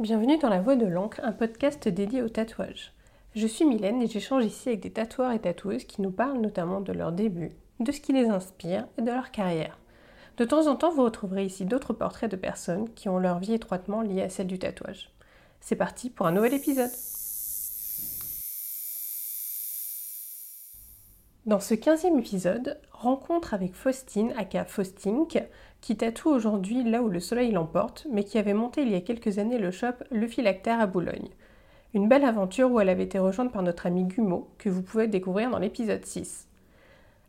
Bienvenue dans La Voix de l'encre, un podcast dédié au tatouage. Je suis Mylène et j'échange ici avec des tatoueurs et tatoueuses qui nous parlent notamment de leur début, de ce qui les inspire et de leur carrière. De temps en temps, vous retrouverez ici d'autres portraits de personnes qui ont leur vie étroitement liée à celle du tatouage. C'est parti pour un nouvel épisode. Dans ce 15e épisode, rencontre avec Faustine, aka Faustink, qui tatoue aujourd'hui là où le soleil l'emporte, mais qui avait monté il y a quelques années le shop Le Philactère à Boulogne. Une belle aventure où elle avait été rejointe par notre ami Gumo, que vous pouvez découvrir dans l'épisode 6.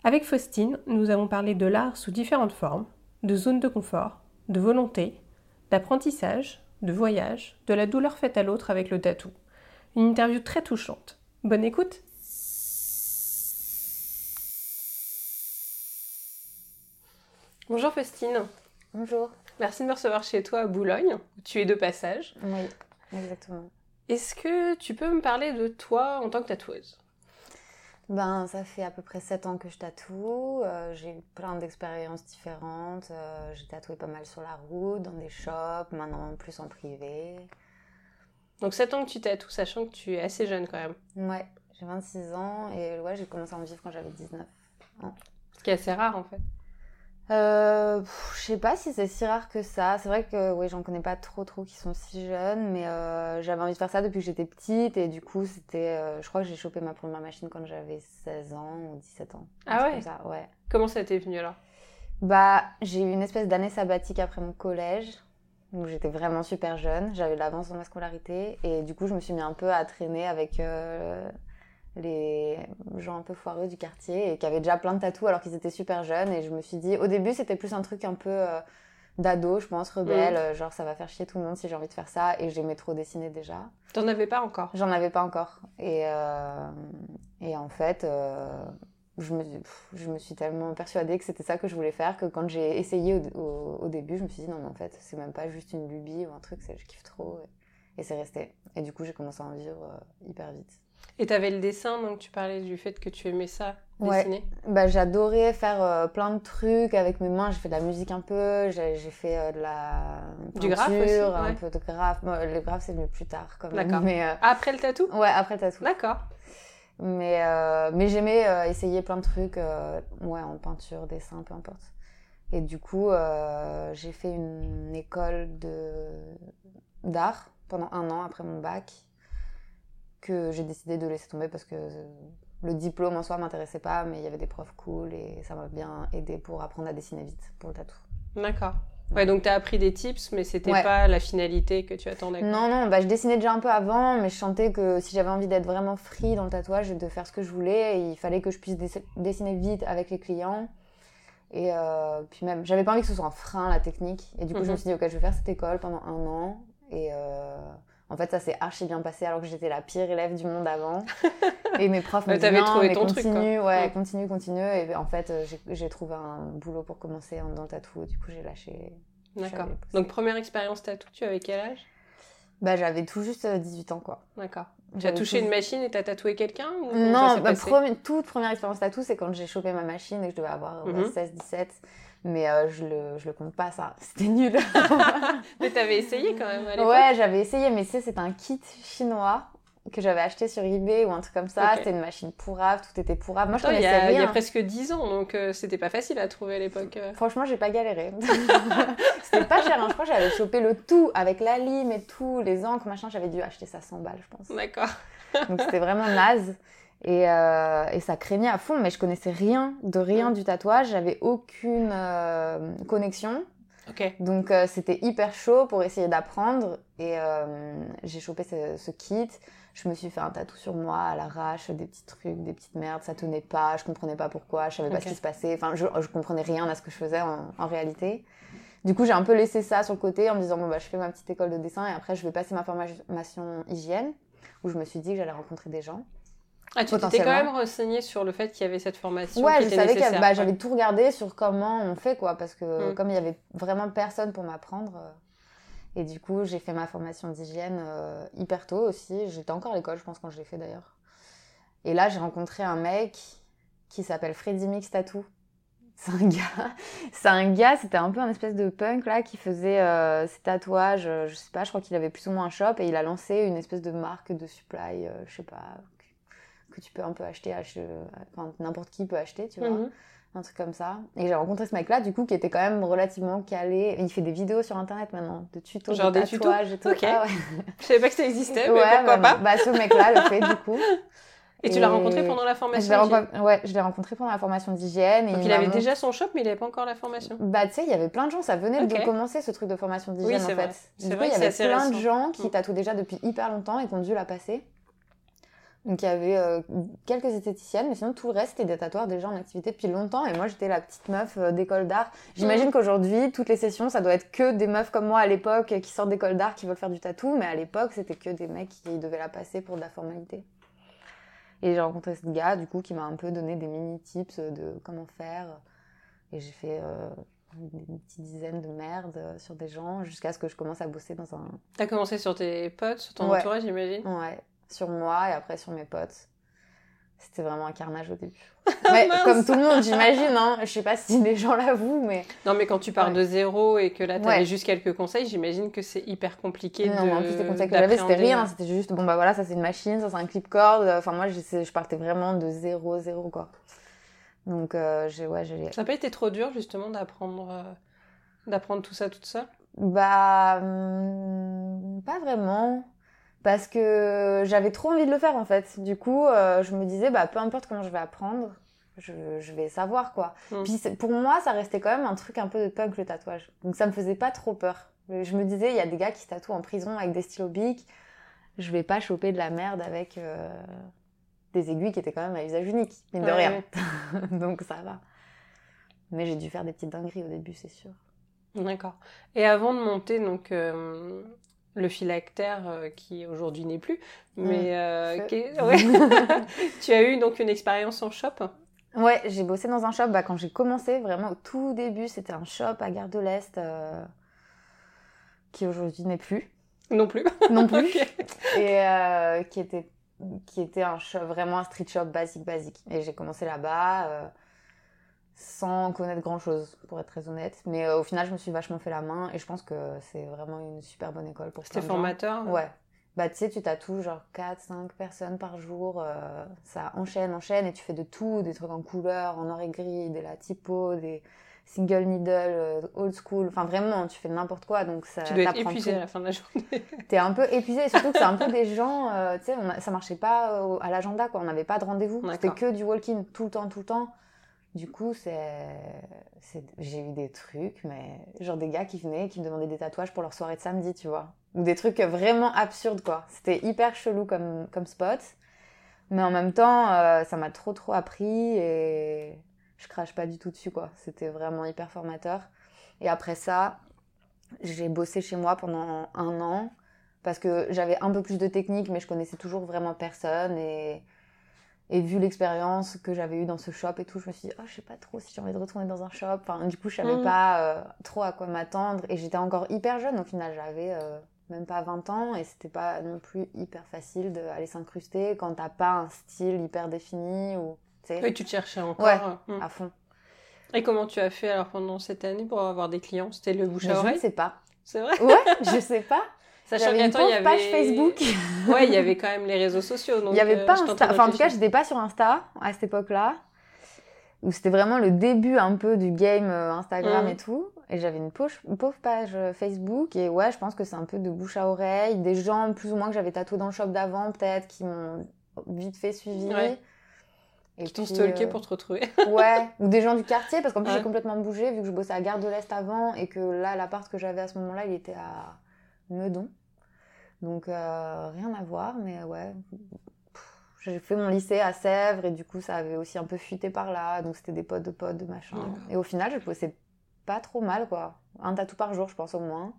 Avec Faustine, nous avons parlé de l'art sous différentes formes, de zones de confort, de volonté, d'apprentissage, de voyage, de la douleur faite à l'autre avec le tatou. Une interview très touchante. Bonne écoute Bonjour Faustine. Bonjour. Merci de me recevoir chez toi à Boulogne, où tu es de passage. Oui, exactement. Est-ce que tu peux me parler de toi en tant que tatoueuse? Ben, ça fait à peu près 7 ans que je tatoue. Euh, j'ai eu plein d'expériences différentes. Euh, j'ai tatoué pas mal sur la route, dans des shops, maintenant plus en privé. Donc 7 ans que tu tatoues, sachant que tu es assez jeune quand même. Ouais, j'ai 26 ans et ouais, j'ai commencé à en vivre quand j'avais 19 ans. Ce qui est assez rare en fait. Euh, je sais pas si c'est si rare que ça. C'est vrai que oui, j'en connais pas trop trop qui sont si jeunes, mais euh, j'avais envie de faire ça depuis que j'étais petite et du coup c'était, euh, je crois que j'ai chopé ma première machine quand j'avais 16 ans ou 17 ans. Ah ouais. ça, ouais. Comment ça t'est venu alors? Bah j'ai eu une espèce d'année sabbatique après mon collège où j'étais vraiment super jeune. J'avais l'avance dans ma scolarité et du coup je me suis mis un peu à traîner avec les gens un peu foireux du quartier et qui avaient déjà plein de tatous alors qu'ils étaient super jeunes. Et je me suis dit, au début, c'était plus un truc un peu euh, d'ado, je pense, rebelle, mm. euh, genre ça va faire chier tout le monde si j'ai envie de faire ça. Et j'aimais trop dessiner déjà. T'en avais pas encore? J'en avais pas encore. Et, euh, et en fait, je, me, je me suis tellement persuadée que c'était ça que je voulais faire que quand j'ai essayé au, au, début, je me suis dit, non, mais en fait, c'est même pas juste une lubie ou un truc, c'est je kiffe trop. Et, et c'est resté. Et du coup, j'ai commencé à en vivre hyper vite. Et tu avais le dessin, donc tu parlais du fait que tu aimais ça, dessiner. Bah, j'adorais faire euh, plein de trucs avec mes mains. J'ai fait de la musique un peu, j'ai fait euh, de la du graphe aussi, un peu de graphe. le graphe c'est venu plus tard quand même. D'accord. Euh, après le tatou? Ouais, après le tatou. D'accord. Mais mais j'aimais essayer plein de trucs, ouais, en peinture, dessin, peu importe. Et du coup, j'ai fait une école de d'art pendant un an après mon bac que j'ai décidé de laisser tomber parce que le diplôme en soi m'intéressait pas, mais il y avait des profs cool et ça m'a bien aidé pour apprendre à dessiner vite pour le tatou. D'accord. Ouais, donc tu as appris des tips, mais c'était pas la finalité que tu attendais. Non, non, bah, je dessinais déjà un peu avant, mais je sentais que si j'avais envie d'être vraiment free dans le tatouage, de faire ce que je voulais, il fallait que je puisse dessiner vite avec les clients. Et euh, puis même, j'avais pas envie que ce soit un frein, la technique. Et du coup, je me mhm. suis dit, ok, je vais faire cette école pendant un an. Et, euh, en fait, ça s'est archi bien passé alors que j'étais la pire élève du monde avant. Et mes profs me disaient non, mais continue, ouais, continue, continue. Et en fait, euh, j'ai trouvé un boulot pour commencer dans le tatou. Du coup, j'ai lâché. D'accord. Donc, première expérience tatou, tu avais quel âge? Bah, j'avais tout juste 18 euh, ans, quoi. D'accord. Tu as touché une machine et t'as tatoué quelqu'un Non, ma toute première expérience tatou, c'est quand j'ai chopé ma machine et que je devais avoir 16-17. Mais euh, je, le, je le compte pas, ça. C'était nul. mais t'avais essayé quand même à l'époque Ouais, j'avais essayé, mais tu sais, c'est un kit chinois que j'avais acheté sur eBay ou un truc comme ça. C'était une machine pourrave, tout était pourrave. Moi, je connaissais rien. Il y a presque 10 ans, donc euh, c'était pas facile à trouver à l'époque. Euh. Franchement, j'ai pas galéré. c'était pas cher, hein. je crois que j'avais chopé le tout avec la lime et tout, les encres, machin. J'avais dû acheter ça 100 balles, je pense. D'accord. donc c'était vraiment naze. Et, euh, et, ça craignait à fond, mais je connaissais rien de rien mm. du tatouage. J'avais aucune euh, connexion. Donc euh, c'était hyper chaud pour essayer d'apprendre. Et j'ai chopé ce, ce, kit. Je me suis fait un tatou sur moi à l'arrache, des petits trucs, des petites merdes. Ça tenait pas, je comprenais pas pourquoi, je savais pas ce qui se passait. Enfin, je, je comprenais rien à ce que je faisais en, en réalité. Du coup, j'ai un peu laissé ça sur le côté en me disant bon bah je fais ma petite école de dessin et après je vais passer ma formation hygiène où je me suis dit que j'allais rencontrer des gens. Ah, tu t'étais quand même renseigné sur le fait qu'il y avait cette formation Ouais, je savais que bah, j'avais tout regardé sur comment on fait, quoi, parce que mm. comme il y avait vraiment personne pour m'apprendre, euh, et du coup, j'ai fait ma formation d'hygiène euh, hyper tôt aussi. J'étais encore à l'école, je pense, quand je l'ai fait d'ailleurs. Et là, j'ai rencontré un mec qui s'appelle Freddy Mix Tattoo. C'est un gars, c'est un gars, c'était un peu un espèce de punk là qui faisait euh, ses tatouages, je sais pas, je crois qu'il avait plus ou moins un shop et il a lancé une espèce de marque de supply, je sais pas, que, tu peux un peu acheter, enfin n'importe qui peut acheter, tu vois. Mhm. Un truc comme ça. Et j'ai rencontré ce mec-là, du coup, qui était quand même relativement calé. Il fait des vidéos sur internet maintenant, de tutos, Genre de tatouages et tout. Ok. Ah, Je savais pas que ça existait, mais pourquoi bah, pas. Bah, ce mec-là le fait, du coup. Et, tu l'as rencontré pendant la formation je Ouais, je l'ai rencontré pendant la formation d'hygiène. Donc il, avait déjà son shop, mais il n'avait pas encore la formation Bah, tu sais, il y avait plein de gens, ça venait de commencer ce truc de formation d'hygiène en fait. Du coup, il y avait plein de gens qui mm. tatouent déjà depuis hyper longtemps et qui ont dû la passer. Donc il y avait euh, quelques esthéticiennes, mais sinon tout le reste était des tatoueurs déjà en activité depuis longtemps. Et moi j'étais la petite meuf euh, d'école d'art. J'imagine mm. qu'aujourd'hui, toutes les sessions, ça doit être que des meufs comme moi à l'époque qui sortent d'école d'art qui veulent faire du tatou. Mais à l'époque, c'était que des mecs qui devaient la passer pour de la formalité. Et j'ai rencontré ce gars, du coup, qui m'a un peu donné des mini tips de comment faire. Et j'ai fait euh, une petite dizaine de merdes sur des gens jusqu'à ce que je commence à bosser dans un. T'as commencé sur tes potes, sur ton entourage, j'imagine? Ouais, sur moi et après sur mes potes. C'était vraiment un carnage au début. Mais comme tout le monde, j'imagine. Hein. Je sais pas si les gens l'avouent, mais. Non, mais quand tu pars de zéro et que là, tu avais juste quelques conseils, j'imagine que c'est hyper compliqué. Non, de... en plus, les conseils que j'avais, c'était rien. C'était juste, bon, bah voilà, ça c'est une machine, ça c'est un clipcord. Enfin, moi, je, je partais vraiment de zéro, zéro, quoi. Donc, euh, j'ai, ouais, j'ai. Ça n'a pas été trop dur, justement, d'apprendre, euh, d'apprendre tout ça toute seule? Bah. Hmm, pas vraiment parce que j'avais trop envie de le faire en fait. Du coup, euh, je me disais, bah, peu importe comment je vais apprendre, je, vais savoir quoi. Mm. Puis pour moi, ça restait quand même un truc un peu de punk le tatouage. Donc ça me faisait pas trop peur. Je me disais, il y a des gars qui se tatouent en prison avec des stylos bics. Je vais pas choper de la merde avec euh, des aiguilles qui étaient quand même à usage unique, mine de rien. donc ça va. Mais j'ai dû faire des petites dingueries au début, c'est sûr. D'accord. Et avant de monter donc euh, le phylactère euh, qui aujourd'hui n'est plus. Mais mm. euh, tu as eu donc une expérience en shop? Ouais, j'ai bossé dans un shop bah, quand j'ai commencé, vraiment au tout début, c'était un shop à Gare de l'Est euh, qui aujourd'hui n'est plus. Non plus. Non plus. Et qui, était, qui était un shop, vraiment un street shop basique, basique. Et j'ai commencé là-bas sans connaître grand chose, pour être très honnête. Mais euh, au final, je me suis vachement fait la main et je pense que c'est vraiment une super bonne école pour C'était formateur Ouais. Bah, tu sais, tu tatoues genre 4-5 personnes par jour, euh, ça enchaîne, enchaîne et tu fais de tout, des trucs en couleur, en noir et gris, des la typo, des single needle, euh, old school, enfin vraiment, tu fais n'importe quoi. Donc ça, tu dois être épuisé à la fin de la journée. T'es un peu épuisé, surtout que c'est un peu des gens, tu sais, ça marchait pas à l'agenda, quoi. On n'avait pas de rendez-vous, c'était que du walk-in tout le temps, tout le temps. Du coup, j'ai eu des trucs, mais genre des gars qui venaient, qui me demandaient des tatouages pour leur soirée de samedi, tu vois. Ou des trucs vraiment absurdes, quoi. C'était hyper chelou comme, comme spot. Mais en même temps, euh, ça m'a trop, trop appris et je crache pas du tout dessus, quoi. C'était vraiment hyper formateur. Et après ça, j'ai bossé chez moi pendant un an parce que j'avais un peu plus de technique, mais je connaissais toujours vraiment personne et et vu l'expérience que j'avais eue dans ce shop et tout, je me suis dit, oh, je sais pas trop si j'ai envie de retourner dans un shop. Enfin, du coup, je savais mm. pas euh, trop à quoi m'attendre. Et j'étais encore hyper jeune. Au final, j'avais euh, même pas 20 ans. Et c'était pas non plus hyper facile d'aller s'incruster quand t'as pas un style hyper défini. Ou, oui, tu te cherchais encore. Ouais, mm. à fond. Et comment tu as fait alors pendant cette année pour avoir des clients? C'était le bouche à oreille Je sais pas. C'est vrai? Ouais, je sais pas. Sachant qu'à il y avait page Facebook. ouais, il y avait quand même les réseaux sociaux. Donc il y avait euh, pas Insta. Enfin, en tout cas, j'étais pas sur Insta à cette époque-là. Où c'était vraiment le début un peu du game euh, Instagram mm. et tout. Et j'avais une, une, pauvre page euh, Facebook. Et ouais, je pense que c'est un peu de bouche à oreille. Des gens plus ou moins que j'avais tatoué dans le shop d'avant, peut-être, qui m'ont vite fait suivi. Et qui t'ont stalké pour te retrouver. ouais, ou des gens du quartier, parce qu'en plus j'ai complètement bougé, vu que je bossais à Gare de l'Est avant, et que là, l'appart que j'avais à ce moment-là, il était à Meudon. Donc euh, rien à voir, mais ouais. J'ai fait mon lycée à Sèvres et du coup ça avait aussi un peu fuité par là, donc c'était des potes de potes, de machin. Et au final, je bossais pas trop mal quoi. Un tatou par jour, je pense au moins.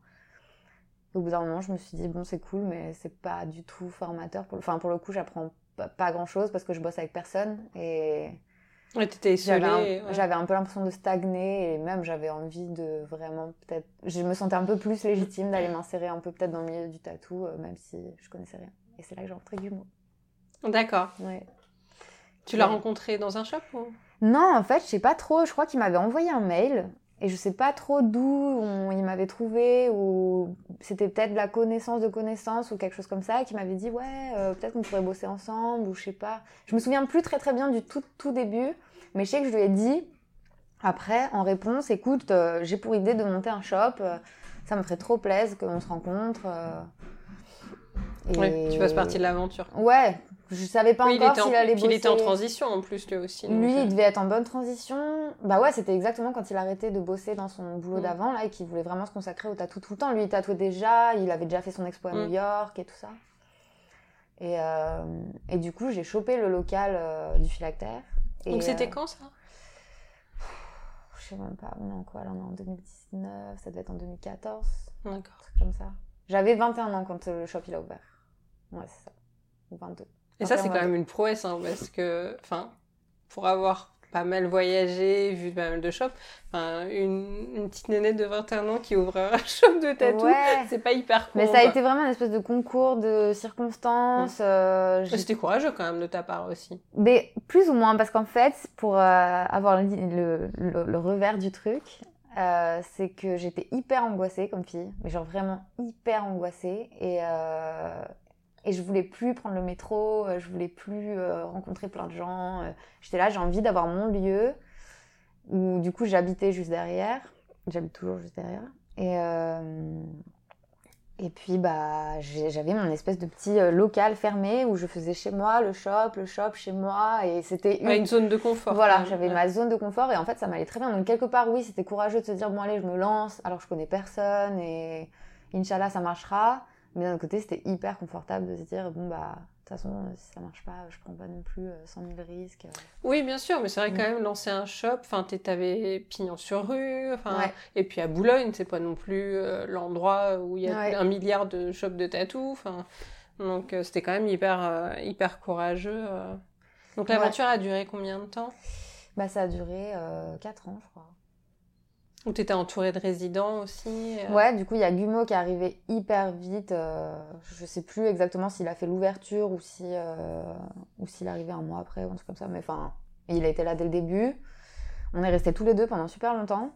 au bout d'un moment, je me suis dit bon, c'est cool, mais c'est pas du tout formateur. Pour... Enfin, pour le coup, j'apprends pas grand chose parce que je bosse avec personne et Ouais, t'étais isolée. J'avais un, peu l'impression de stagner et même j'avais envie de vraiment peut-être. Je me sentais un peu plus légitime d'aller m'insérer un peu peut-être dans le milieu du tatou, euh, même si je connaissais rien. Et c'est là que j'ai du mot. D'accord. Ouais. Tu l'as rencontré dans un shop Non, en fait, je sais pas trop. Je crois qu'il m'avait envoyé un mail et je sais pas trop d'où il m'avait trouvé ou c'était peut-être de la connaissance de connaissance ou quelque chose comme ça qui m'avait dit ouais euh, peut-être qu'on pourrait bosser ensemble ou je sais pas. Je me souviens plus très très bien du tout tout début, mais je sais que je lui ai dit après en réponse écoute euh, j'ai pour idée de monter un shop, euh, ça me ferait trop plaisir qu'on se rencontre. Et... tu fasses partie de l'aventure. Ouais, je savais pas encore s'il allait bosser. Il était en transition en plus lui aussi. Lui, il euh. devait être en bonne transition. Bah ouais, c'était exactement quand il arrêtait de bosser dans son boulot mm. d'avant là et qu'il voulait vraiment se consacrer au tatou tout le temps. Lui, il tatouait déjà, il avait déjà fait son expo à New mm. York et tout ça. Et, euh, et du coup, j'ai chopé le local euh, du phylactère. Donc c'était quand ça? Je sais même pas. Non, quoi, là on est en 2019, ça devait être en 2014. D'accord. Comme ça. J'avais 21 ans quand le shop il a ouvert. Ouais, c'est ça. 22. Et ça, c'est quand même une prouesse, hein, parce que, enfin, pour avoir pas mal voyagé, vu pas mal de shops, une, une, petite nénette de 21 ans qui ouvre un shop de tatou, c'est pas hyper cool. Mais ça a été vraiment une espèce de concours de circonstances. Mmh. Euh, C'était courageux quand même de ta part aussi. Mais plus ou moins, parce qu'en fait, pour euh, avoir le, le, revers du truc, euh, c'est que j'étais hyper angoissée comme fille, mais genre vraiment hyper angoissée. Et, et je voulais plus prendre le métro, euh, je voulais plus euh, rencontrer plein de gens. Euh. J'étais là, j'ai envie d'avoir mon lieu où du coup j'habitais juste derrière. J'habite toujours juste derrière. Et, et puis bah j'avais mon espèce de petit local fermé où je faisais chez moi le shop, le shop chez moi et c'était une... une... zone de confort. Voilà, j'avais ma zone de confort et en fait ça m'allait très bien. Donc quelque part oui, c'était courageux de se dire bon allez, je me lance alors je connais personne et Inch'Allah ça marchera. Mais d'un côté, c'était hyper confortable de se dire, bon, bah, de toute façon, si ça marche pas, je prends pas non plus 100 euh, 000 risques. Oui, bien sûr, mais c'est vrai quand mm. même lancer un shop, enfin, t'avais pignon sur rue, enfin, et puis à Boulogne, c'est pas non plus euh, l'endroit où il y a un milliard de shops de tatou, enfin, donc euh, c'était quand même hyper, hyper courageux. Donc l'aventure a duré combien de temps? Bah, ça a duré 4 ans, je crois. Ou tu étais entourée de résidents aussi euh Ouais, du coup, il y a Gumo qui est arrivé hyper vite. Euh, je sais plus exactement s'il a fait l'ouverture ou si euh, ou s'il est arrivé un mois après ou un truc comme ça. Mais enfin, il a été là dès le début. On est restés tous les deux pendant super longtemps.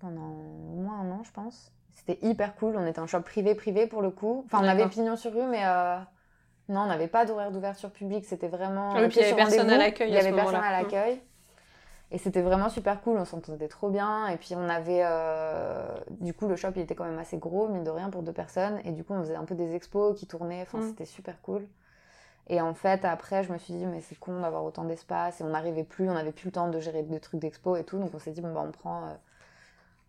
Pendant au moins un an, je pense. C'était hyper cool. On était un shop privé-privé pour le coup. Enfin, on avait pignon sur rue, mais non, on n'avait pas d'horaire d'ouverture publique. C'était vraiment. Ah oui, puis il y avait personne à l'accueil. Il y avait personne à l'accueil. Et c'était vraiment super cool, on s'entendait trop bien. Et puis on avait. Euh, du coup, le shop, il était quand même assez gros, mine de rien, pour deux personnes. Et du coup, on faisait un peu des expos qui tournaient. Enfin, mm. c'était super cool. Et en fait, après, je me suis dit, mais c'est con d'avoir autant d'espace. Et on n'arrivait plus, on n'avait plus le temps de gérer des trucs d'expo et tout. Donc on s'est dit, bon, bah, on prend euh,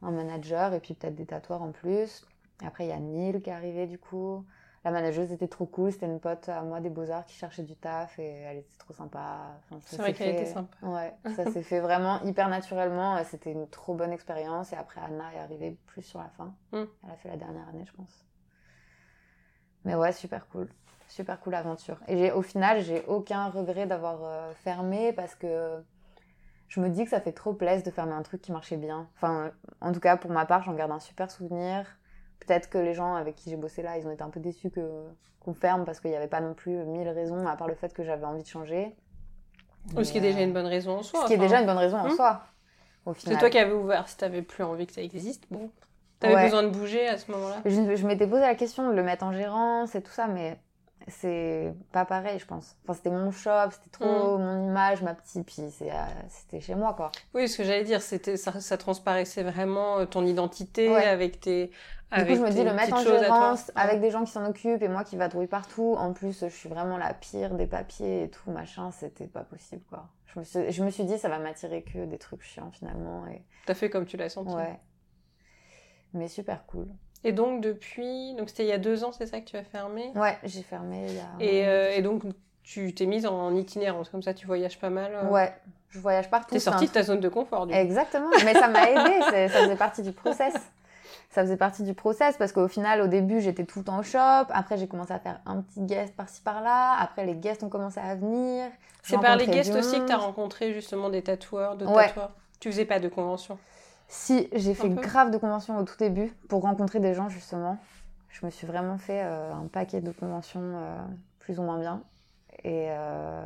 un manager et puis peut-être des tatoueurs en plus. Et après, il y a Neil qui est arrivé, du coup. La manageuse était trop cool, c'était une pote à moi des beaux-arts qui cherchait du taf et elle était trop sympa. c'est vrai qu'elle était sympa. Ouais, ça s'est fait vraiment hyper naturellement. C'était une trop bonne expérience et après Anna est arrivée plus sur la fin. Hmm. Elle a fait la dernière année, je pense. Mais ouais, super cool. Super cool aventure. Et au final, j'ai aucun regret d'avoir euh, fermé parce que je me dis que ça fait trop plaisir de fermer un truc qui marchait bien. Enfin, en tout cas, pour ma part, j'en garde un super souvenir. Peut-être que les gens avec qui j'ai bossé là, ils ont été un peu déçus que qu'on ferme parce qu'il n'y avait pas non plus mille raisons à part le fait que j'avais envie de changer. ce qui est déjà une bonne raison en soi. Ce qui est déjà une bonne raison en hmm. soi. C'est toi qui avais ouvert. Si t'avais plus envie que ça existe, bon. T'avais besoin de bouger à ce moment-là. Je, je m'étais posé la question de le mettre en gérance et tout ça, mais c'est pas pareil, je pense. Enfin, c'était mon shop, c'était trop mm. mon image, ma petite, puis euh, c'était chez moi, quoi. Oui, ce que j'allais dire, c'était ça, ça, transparaissait vraiment euh, ton identité avec tes. Du coup, je me dis le mettre en gérance avec des gens qui s'en occupent et moi qui vadrouille partout. En plus, je suis vraiment la pire des papiers et tout, machin, c'était pas possible, quoi. Je me, suis, je me suis dit, ça va m'attirer que des trucs chiants finalement. Et... T'as fait comme tu l'as senti. Ouais. Mais super cool. Et donc depuis, donc c'était il y a deux ans, c'est ça que tu as fermé? Ouais, j'ai fermé il y a. Et, euh, et donc tu t'es mise en itinérance, comme ça tu voyages pas mal. Euh ouais, je voyage partout. T'es sortie de ta zone de confort. Du Exactement, mais ça m'a aidé, ça faisait partie du process. Ça faisait partie du process parce qu'au final, au début, j'étais tout le temps au shop. Après, j'ai commencé à faire un petit guest par-ci par-là. Après, les guests ont commencé à venir. C'est par les guests aussi que tu as rencontré justement des tatoueurs, de ouais. tatoueurs? Tu faisais pas de convention? Si, j'ai fait grave de conventions au tout début pour rencontrer des gens justement. Je me suis vraiment fait euh, un paquet de conventions euh, plus ou moins bien. Et, euh,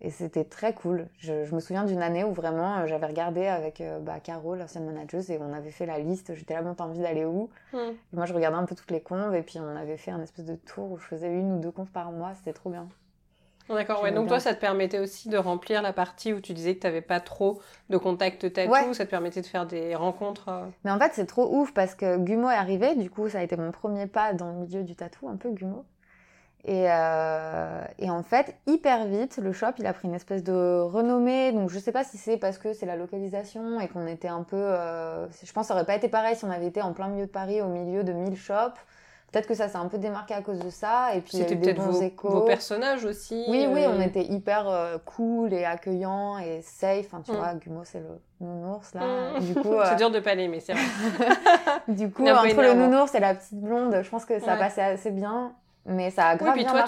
et c'était très cool. Je, me souviens d'une année où vraiment j'avais regardé avec bah, Caro, l'ancienne manageuse, et on avait fait la liste. J'étais là, bon, t'as envie d'aller où? Hmm. Moi, je regardais un peu toutes les conves, et puis on avait fait un espèce de tour où je faisais une ou deux conves par mois. C'était trop bien. D'accord, ouais. Donc toi, ça te permettait aussi de remplir la partie où tu disais que tu n'avais pas trop de contact tatou. Ça te permettait de faire des rencontres. Euh. Mais en fait, c'est trop ouf parce que Gumo est arrivé. Du coup, ça a été mon premier pas dans le milieu du tatou, un peu Gumo. Et, euh, et, en fait, hyper vite, le shop, il a pris une espèce de renommée. Donc, je sais pas si c'est parce que c'est la localisation et qu'on était un peu. Euh, je pense que ça aurait pas été pareil si on avait été en plein milieu de Paris, au milieu de 1000 shops. Peut-être que ça s'est un peu démarqué à cause de ça. Et puis, c'était peut-être vos, vos, personnages aussi. Oui, oui, on euh. était hyper cool et accueillants et safe. Enfin, tu mm. vois, Gumo, c'est le nounours là. Mm. Du coup, c'est dur de pas l'aimer, c'est vrai. du coup, entre le nounours et la petite blonde, je pense que ça passait assez bien. Mais ça a grave oui, puis toi,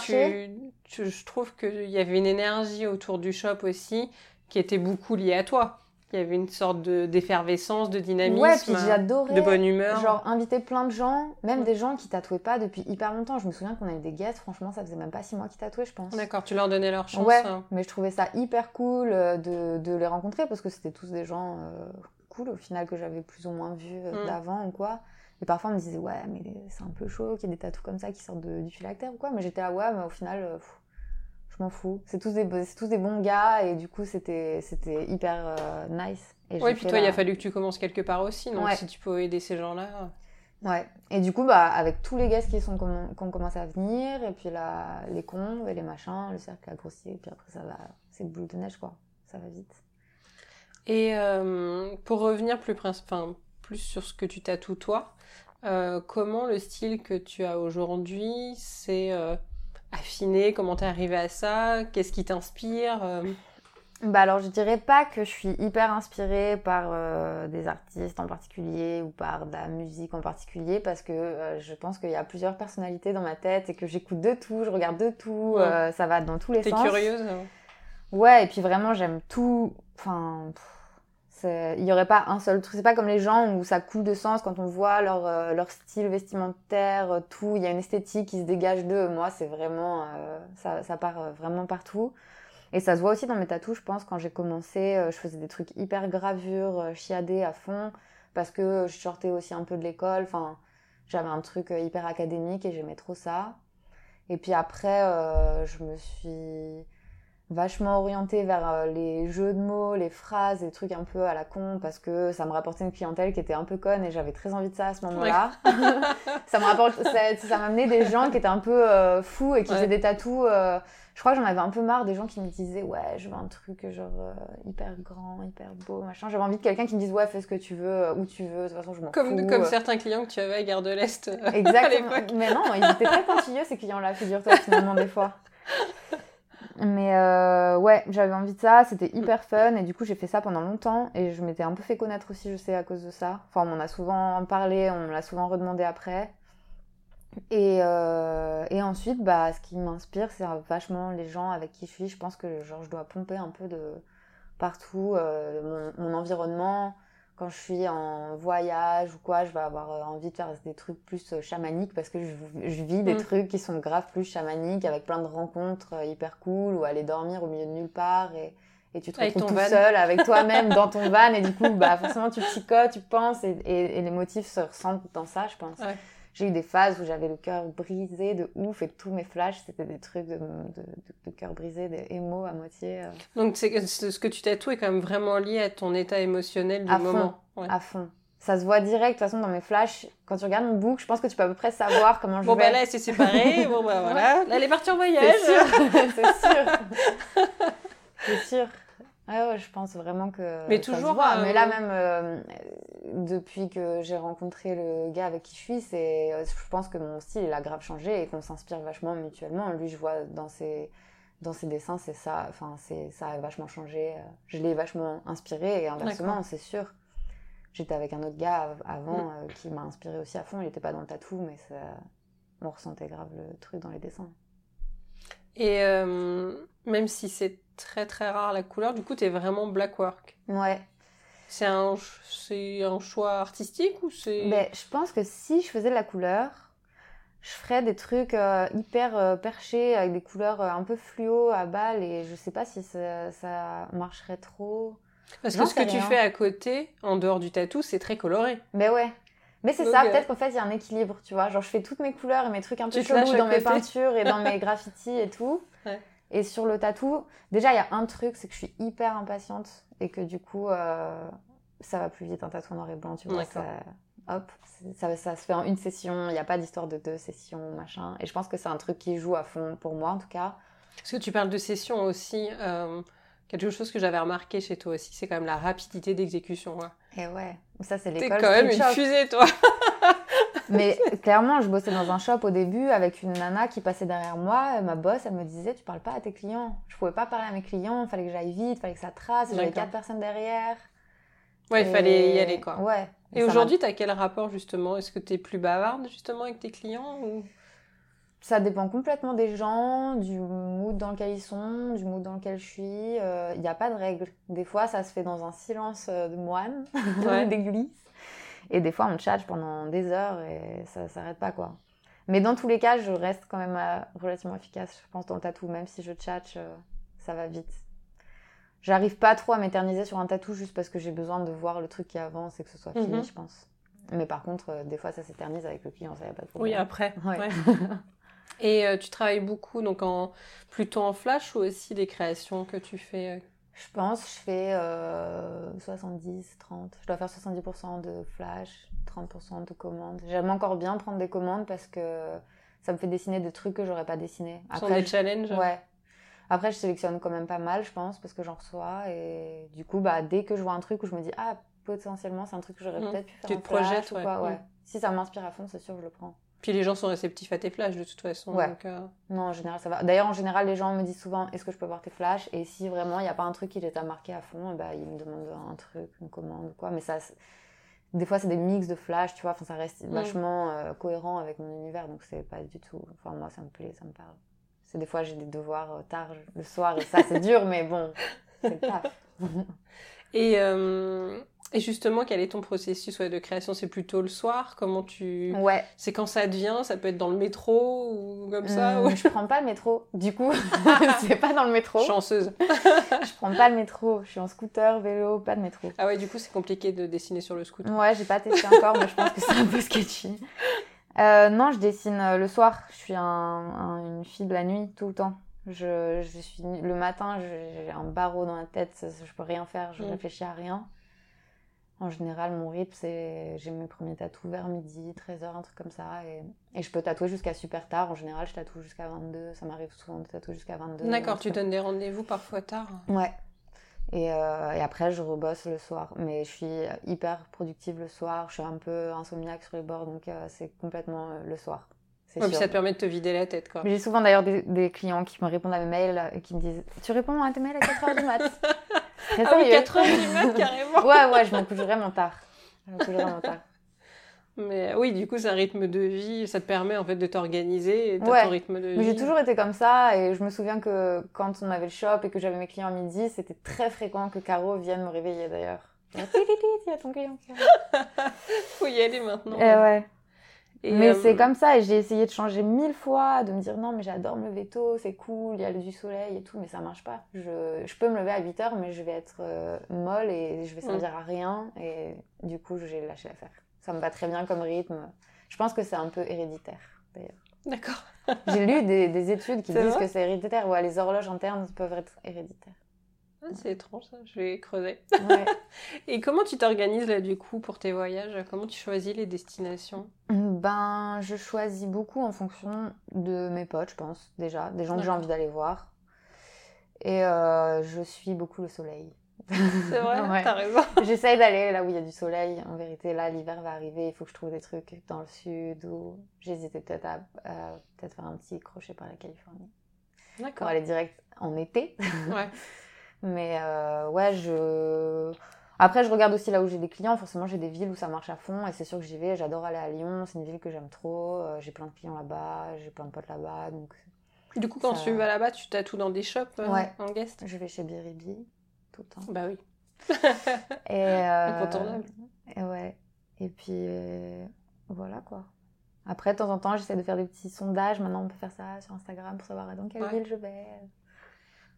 Tu, je trouve qu'il y avait une énergie autour du shop aussi qui était beaucoup liée à toi. Il y avait une sorte d'effervescence, de, dynamisme, ouais, puis de bonne humeur. Genre inviter plein de gens, même des gens qui tatouaient pas depuis hyper longtemps. Je me souviens qu'on avait des guests, franchement, ça faisait même pas six mois qu'ils tatouaient, je pense. D'accord, tu leur donnais leur chance. Ouais, hein. mais je trouvais ça hyper cool euh, de, de les rencontrer parce que c'était tous des gens euh, cool au final que j'avais plus ou moins vus euh, mm. d'avant ou quoi. Et parfois, on me disait, ouais, mais c'est un peu chaud qu'il y ait des tatous comme ça qui sortent du phylactère ou quoi. Mais j'étais là, ouais, mais au final, je m'en fous. C'est tous, des, tous des bons gars et du coup, c'était hyper euh, nice. Et ouais, puis toi, il a fallu que tu commences quelque part aussi. Donc, si tu peux aider ces gens-là. Ouais. Et du coup, bah, avec tous les guests qui, sont, qui ont commencé à venir, et puis là, les cons et les machins, le cercle a grossi, et puis après, ça va. C'est le boule de neige, quoi. Ça va vite. Et euh, pour revenir plus, enfin, plus sur ce que tu tatoues toi, euh, comment le style que tu as aujourd'hui euh, affiné Comment t'es arrivé à ça? Qu'est-ce qui t'inspire euh? Bah alors je dirais pas que je suis hyper inspirée par des artistes en particulier ou par de la musique en particulier parce que je pense qu'il y a plusieurs personnalités dans ma tête et que j'écoute de tout, je regarde de tout, ça va dans tous les sens. T'es curieuse hein? Ouais et puis vraiment j'aime tout, enfin il n'y aurait pas un seul truc. C'est pas comme les gens où ça coule de sens quand on voit leur, euh, leur style vestimentaire, euh, tout. Il y a une esthétique qui se dégage d'eux. Moi, c'est vraiment. Euh, ça, ça, part vraiment partout. Et ça se voit aussi dans mes tatous, je pense. Quand j'ai commencé, je faisais des trucs hyper gravures, chiadés à fond. Parce que je sortais aussi un peu de l'école. Enfin, j'avais un truc hyper académique et j'aimais trop ça. Et puis après, je me suis vachement orientée vers euh, les jeux de mots, les phrases, les trucs un peu à la con parce que ça me rapportait une clientèle qui était un peu conne et j'avais très envie de ça à ce moment-là. ça me rapporte, ça, m'amenait des gens qui étaient un peu euh, fous et qui faisaient des tatous. Euh, je crois que j'en avais un peu marre des gens qui me disaient ouais je veux un truc genre hyper grand, hyper beau, machin. J'avais envie de quelqu'un qui me dise ouais fais ce que tu veux, où tu veux, de toute façon je m'en fous. Comme certains clients que tu avais à Gare de l'Est. Exactement. Mais non, ils étaient très pointilleux ces clients-là, figure-toi finalement des fois. Mais euh, ouais, j'avais envie de ça, c'était hyper fun et du coup j'ai fait ça pendant longtemps et je m'étais un peu fait connaître aussi, je sais, à cause de ça. Enfin, on m'en a souvent parlé, on l'a souvent redemandé après. Et, euh, et ensuite, bah, ce qui m'inspire, c'est vachement les gens avec qui je suis. Je pense que genre, je dois pomper un peu de partout euh, mon, environnement, quand je suis en voyage ou quoi, je vais avoir euh, envie de faire des trucs plus euh, chamaniques parce que je, vis des mm. trucs qui sont grave plus chamaniques avec plein de rencontres euh, hyper cool ou aller dormir au milieu de nulle part et, et tu te retrouves tout seul avec toi-même dans ton van et du coup, bah, forcément, tu psychotes, tu penses et, et, les motifs se ressentent dans ça, je pense. J'ai eu des phases où j'avais le cœur brisé de ouf et tous mes flashs, c'était des trucs de, de, cœur brisé, des émos à moitié. Euh. Donc c'est, ce que tu tatoues est quand même vraiment lié à ton état émotionnel du à moment. Fond, À fond. Ça se voit direct, de toute façon, dans mes flashs. Quand tu regardes mon book, je pense que tu peux à peu près savoir comment je bon, vais. Bon, bah là, elle s'est séparée. bon, bah voilà. Là, elle est partie en voyage. C'est sûr. c'est sûr. c'est sûr. Ah ouais, je pense vraiment que. Mais toujours. Mais là, même euh, depuis que j'ai rencontré le gars avec qui je suis, c'est, je pense que mon style il a grave changé et qu'on s'inspire vachement mutuellement. Lui, je vois dans ses dans ses dessins, c'est ça. Enfin, c'est ça a vachement changé. Je l'ai vachement inspiré et inversement, c'est sûr. J'étais avec un autre gars avant mm. euh, qui m'a inspiré aussi à fond. Il n'était pas dans le tatou, mais ça, on ressentait grave le truc dans les dessins. Et euh, même si c'est très très rare la couleur. Du coup, tu es vraiment black work. Ouais. C'est un, un choix artistique ou c'est... Ben, je pense que si je faisais de la couleur, je ferais des trucs euh, hyper euh, perchés avec des couleurs euh, un peu fluo à balles et je sais pas si ça, marcherait trop. Parce que ce que tu fais à côté, en dehors du tatou, c'est très coloré. Mais ouais. Mais c'est ça, peut-être qu'en fait il y a un équilibre, tu vois. Genre je fais toutes mes couleurs et mes trucs un peu chelous dans mes peintures et dans mes graffitis et tout. Et sur le tatou, déjà il y a un truc, c'est que je suis hyper impatiente et que du coup ça va plus vite un tatou noir et blanc, tu vois. Ça, hop, ça, ça, se fait en une session, il n'y a pas d'histoire de deux sessions, machin. Et je pense que c'est un truc qui joue à fond pour moi en tout cas. Parce que tu parles de sessions aussi, euh, quelque chose que j'avais remarqué chez toi aussi, c'est quand même la rapidité d'exécution. Et ouais, ça c'est l'école. T'es quand même une fusée toi Mais clairement, je bossais dans un shop au début avec une nana qui passait derrière moi. Ma boss, elle me disait Tu parles pas à tes clients. Je pouvais pas parler à mes clients, il fallait que j'aille vite, il fallait que ça trace. J'avais quatre personnes derrière. Ouais, il fallait y aller quoi. Ouais. Et, aujourd'hui, tu as quel rapport justement? Est-ce que tu es plus bavarde justement avec tes clients ou... Ça dépend complètement des gens, du mood dans lequel ils sont, du mood dans lequel je suis. Il euh, n'y a pas de règle. Des fois, ça se fait dans un silence euh, de moine, ouais. d'église. Et des fois, on chat pendant des heures et ça s'arrête pas quoi. Mais dans tous les cas, je reste quand même euh, relativement efficace, je pense, dans le tatou. Même si je tchatche, ça va vite. J'arrive pas trop à m'éterniser sur un tatou juste parce que j'ai besoin de voir le truc qui avance et que ce soit fini, mhm. je pense. Mais par contre, euh, des fois, ça s'éternise avec le client, ça y a pas de problème. Oui, après. et euh, tu travailles beaucoup, donc en plutôt en flash ou aussi des créations que tu fais euh? Je pense, je fais 70, 30. Je dois faire 70% de flash, 30% de commandes. J'aime encore bien prendre des commandes parce que ça me fait dessiner des trucs que j'aurais pas dessinés. Après, des challenges Ouais, après, je sélectionne quand même pas mal, je pense, parce que j'en reçois. Et du coup, bah, dès que je vois un truc où je me dis, ah, potentiellement, c'est un truc que j'aurais mmh. peut-être pu faire. Tu te projettes, ouais. Quoi, ouais. Si ça m'inspire à fond, c'est sûr, je le prends. Puis les gens sont réceptifs à tes flashs de toute façon. Ouais. Euh. Non, en général, ça va. D'ailleurs, en général, les gens me disent souvent est-ce que je peux voir tes flashs? Et si vraiment il n'y a pas un truc qui les a marqués à fond, et bah, ils me demandent un truc, une commande ou quoi. Mais ça, des fois, c'est des mix de flash, tu vois. Enfin, ça reste mmh. vachement euh, cohérent avec mon univers, donc c'est pas du tout. Enfin, moi, ça me plaît, ça me parle des fois, j'ai des devoirs euh, tard le soir et ça, c'est dur, mais bon, c'est taf. et, et justement, quel est ton processus de création? C'est plutôt le soir? Comment tu. Ouais. C'est quand ça devient? Ça peut être dans le métro ou comme ça mmh, Je prends pas le métro. Du coup, c'est pas dans le métro. Chanceuse. je prends pas le métro. Je suis en scooter, vélo, pas de métro. Ah ouais, du coup, c'est compliqué de dessiner sur le scooter. Ouais, j'ai pas testé encore, mais je pense que c'est un peu sketchy. Euh, non, je dessine euh, le soir. Je suis une fille de la nuit tout le temps. Je, suis le matin, j'ai un barreau dans la tête, je peux rien faire, je mm. réfléchis à rien. En général, mon rythme, c'est j'ai mes premiers tatous vers midi, 13h, un truc comme ça. Et, je peux tatouer jusqu'à super tard. En général, je tatoue jusqu'à 22. Ça m'arrive souvent de tatouer jusqu'à 22. D'accord, tu donnes des rendez-vous parfois tard Ouais. Euh, et, après, je rebosse le soir. Mais je suis hyper productive le soir. Je suis un peu insomniaque sur les bords, donc euh, c'est complètement euh, le soir. Ouais, puis ça te permet de te vider la tête, quoi. J'ai souvent d'ailleurs des, clients qui me répondent à mes mails et qui me disent Tu réponds à tes mails à 4h du mat Ah oui, 4h du mat, carrément Ouais, ouais, je me couche vraiment tard. Je me couche vraiment tard. Mais oui, du coup, c'est un rythme de vie, ça te permet en fait de t'organiser et ton rythme de vie. Mais j'ai toujours été comme ça et je me souviens que quand on avait le shop et que j'avais mes clients à midi, c'était très fréquent que Caro vienne me réveiller d'ailleurs. Il y a ton client. Faut y aller maintenant. Et ouais. Mais euh, c'est comme ça et j'ai essayé de changer mille fois, de me dire non mais j'adore me lever tôt, c'est cool, il y a du soleil et tout, mais ça marche pas. Je, je peux me lever à 8 heures mais je vais être euh, molle et je vais servir mm. à rien et du coup j'ai lâché l'affaire. Ça me va très bien comme rythme. Je pense que c'est un peu héréditaire, d'ailleurs. D'accord. J'ai lu des, études qui disent que c'est héréditaire. Ouais, les horloges internes peuvent être héréditaires. Ah, c'est étrange, ça. Je vais creuser. Et comment tu t'organises, là, du coup, pour tes voyages? Comment tu choisis les destinations? Ben, je choisis beaucoup en fonction de mes potes, je pense, déjà. Des gens que j'ai envie d'aller voir. Et euh, je suis beaucoup le soleil. C'est vrai, t'as raison. J'essaye d'aller là où il y a du soleil. En vérité, là, l'hiver va arriver. Il faut que je trouve des trucs dans le sud ou j'hésitais peut-être à peut-être faire un petit crochet par la Californie. D'accord. Pour aller direct en été. Ouais. Mais euh, ouais, je. Après, je regarde aussi là où j'ai des clients. Forcément, j'ai des villes où ça marche à fond et c'est sûr que j'y vais. J'adore aller à Lyon. C'est une ville que j'aime trop. Euh, j'ai plein de clients là-bas. J'ai plein de potes là-bas. Donc. Du coup, quand tu vas là-bas, tu tatoues dans des shops euh, en guest? Je vais chez Biribi tout le temps. Bah oui. et, euh, Incontournable. Et ouais. Et puis, euh, voilà quoi. Après, de temps en temps, j'essaie de faire des petits sondages. Maintenant, on peut faire ça sur Instagram pour savoir dans quelle ville je vais.